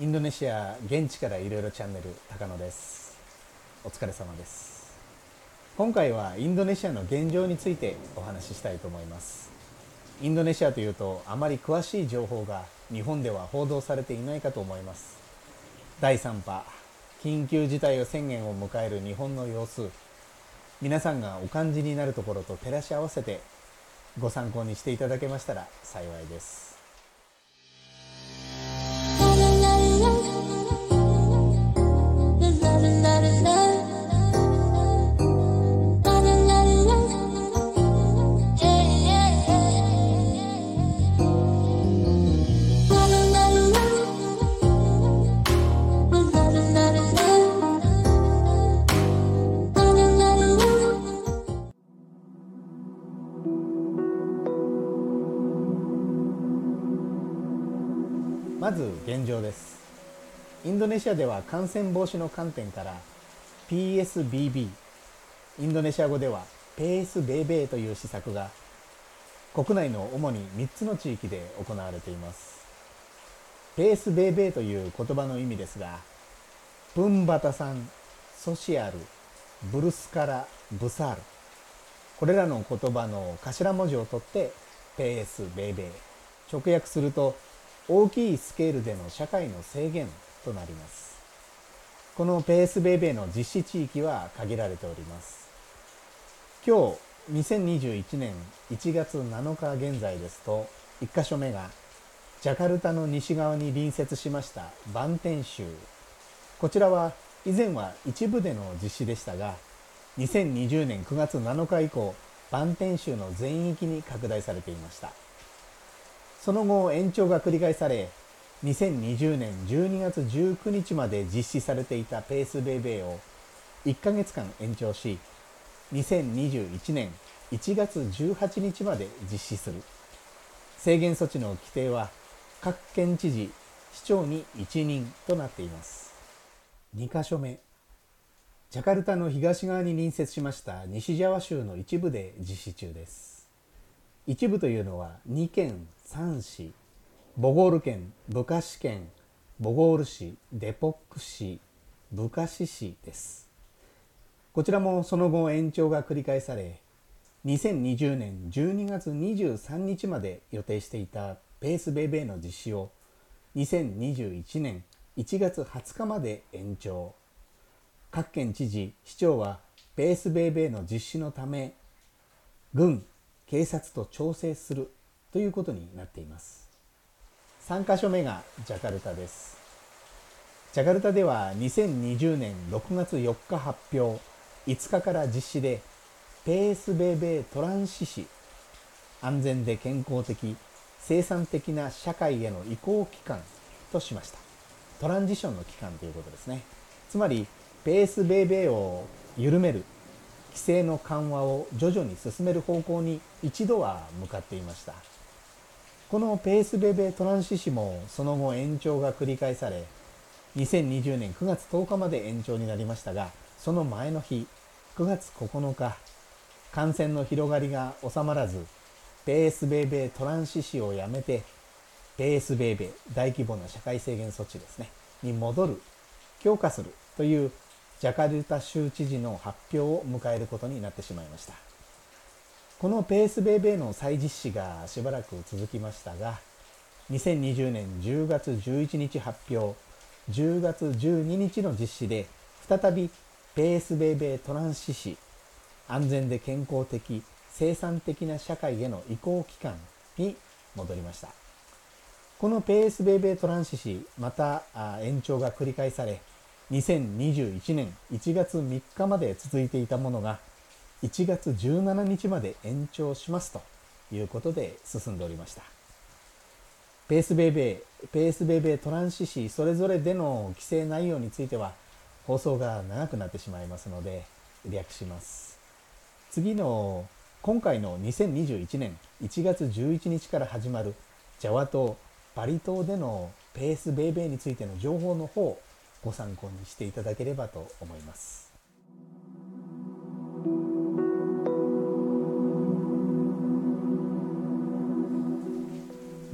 インドネシア現地からいろいろチャンネル高野です。お疲れ様です。今回はインドネシアの現状についてお話ししたいと思います。インドネシアというとあまり詳しい情報が日本では報道されていないかと思います。第3波緊急事態を宣言を迎える日本の様子。皆さんがお感じになるところと照らし合わせてご参考にしていただけましたら幸いです。現状です。インドネシアでは感染防止の観点から PSBB インドネシア語ではペースベーベーという施策が国内の主に3つの地域で行われています。ペースベーベーという言葉の意味ですがプンバタサンソシアルブルスカラブサールこれらの言葉の頭文字を取ってペースベーベー直訳すると大きいスケールでの社会の制限となります。このペースベイベーの実施地域は限られております。今日2021年1月7日現在ですと1箇所目がジャカルタの西側に隣接しましたバンテン州。こちらは以前は一部での実施でしたが2020年9月7日以降バンテン州の全域に拡大されていました。その後延長が繰り返され2020年12月19日まで実施されていたペースベイベーを1ヶ月間延長し2021年1月18日まで実施する。制限措置の規定は各県知事市長に一任となっています。2カ所目ジャカルタの東側に隣接しました西ジャワ州の一部で実施中です。一部というのは2県3市ボゴール県ブカシ県ボゴール市デポック市ブカシ市です。こちらもその後延長が繰り返され2020年12月23日まで予定していたペースベイベーの実施を2021年1月20日まで延長。各県知事市長はペースベイベーの実施のため軍警察と調整するということになっています。3カ所目がジャカルタです。ジャカルタでは2020年6月4日発表5日から実施でペースベーベートランシ市安全で健康的生産的な社会への移行期間としましたトランジションの期間ということですねつまりペースベーベーを緩める規制の緩和を徐々に進める方向に一度は向かっていました。このペースベベトランシ市もその後延長が繰り返され2020年9月10日まで延長になりましたがその前の日9月9日感染の広がりが収まらずペースベイベトランシ市をやめてペースベイベ大規模な社会制限措置ですねに戻る強化するというジャカルタ州知事の発表を迎えることになってしまいました。このペースベイベーの再実施がしばらく続きましたが2020年10月11日発表10月12日の実施で再びペースベイベートランシ市安全で健康的生産的な社会への移行期間に戻りましたこのペースベイベートランシ市また延長が繰り返され2021年1月3日まで続いていたものが1月17日まで延長しますということで進んでおりました。ペースベイベーペースベイベートランシ市それぞれでの規制内容については放送が長くなってしまいますので略します。次の今回の2021年1月11日から始まるジャワ島バリ島でのペースベイベーについての情報の方ご参考にしていただければと思います。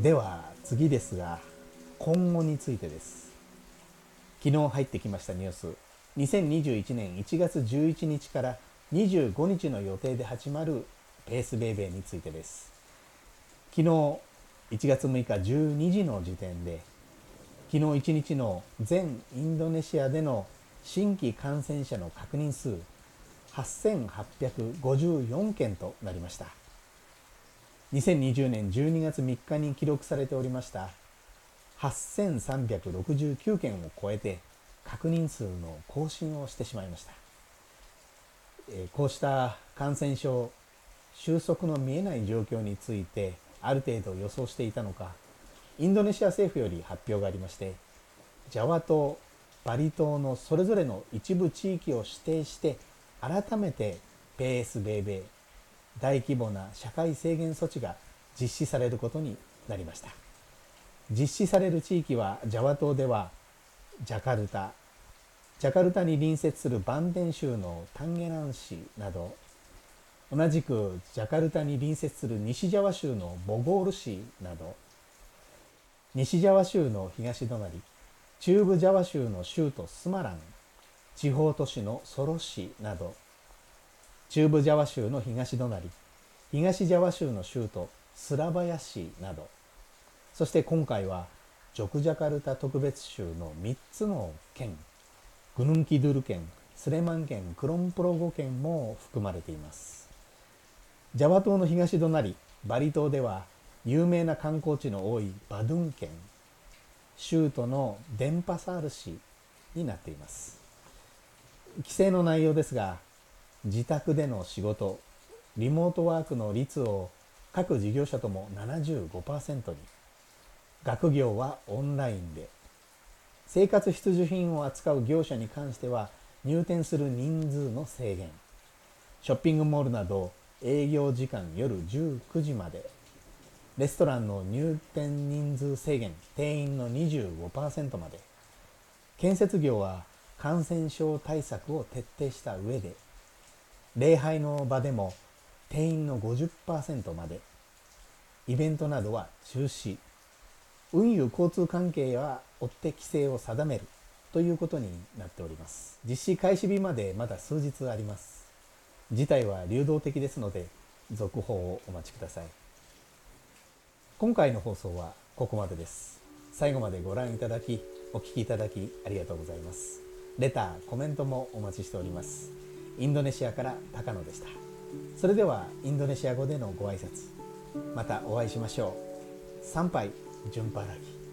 では次ですが今後についてです。昨日入ってきましたニュース。2021年1月11日から25日の予定で始まるペースベイベーについてです。昨日1月6日12時の時点で昨日1日の全インドネシアでの新規感染者の確認数8854件となりました。2020年12月3日に記録されておりました8369件を超えて確認数の更新をしてしまいました、こうした感染症収束の見えない状況についてある程度予想していたのかインドネシア政府より発表がありましてジャワ島バリ島のそれぞれの一部地域を指定して改めてペースベイベイ大規模な社会制限措置が実施されることになりました。実施される地域はジャワ島ではジャカルタジャカルタに隣接するバンデン州のタンゲラン市など同じくジャカルタに隣接する西ジャワ州のボゴール市など西ジャワ州の東隣中部ジャワ州の州都スマラン地方都市のソロ市など中部ジャワ州の東隣東ジャワ州の州都スラバヤ市などそして今回はジョクジャカルタ特別州の3つの県グヌンキドゥル県スレマン県クロンプロゴ県も含まれています。ジャワ島の東隣バリ島では有名な観光地の多いバドゥン県州都のデンパサール市になっています。規制の内容ですが自宅での仕事リモートワークの率を各事業者とも75%に。学業はオンラインで。生活必需品を扱う業者に関しては入店する人数の制限。ショッピングモールなど営業時間夜19時まで。レストランの入店人数制限定員の25%まで。建設業は感染症対策を徹底した上で礼拝の場でも定員の50%まで。イベントなどは中止。運輸交通関係は追って規制を定めるということになっております。実施開始日までまだ数日あります。事態は流動的ですので続報をお待ちください。今回の放送はここまでです。最後までご覧いただきお聴きいただきありがとうございます。レターコメントもお待ちしております。インドネシアから高野でした。それではインドネシア語でのご挨拶。またお会いしましょう。参拝順払い。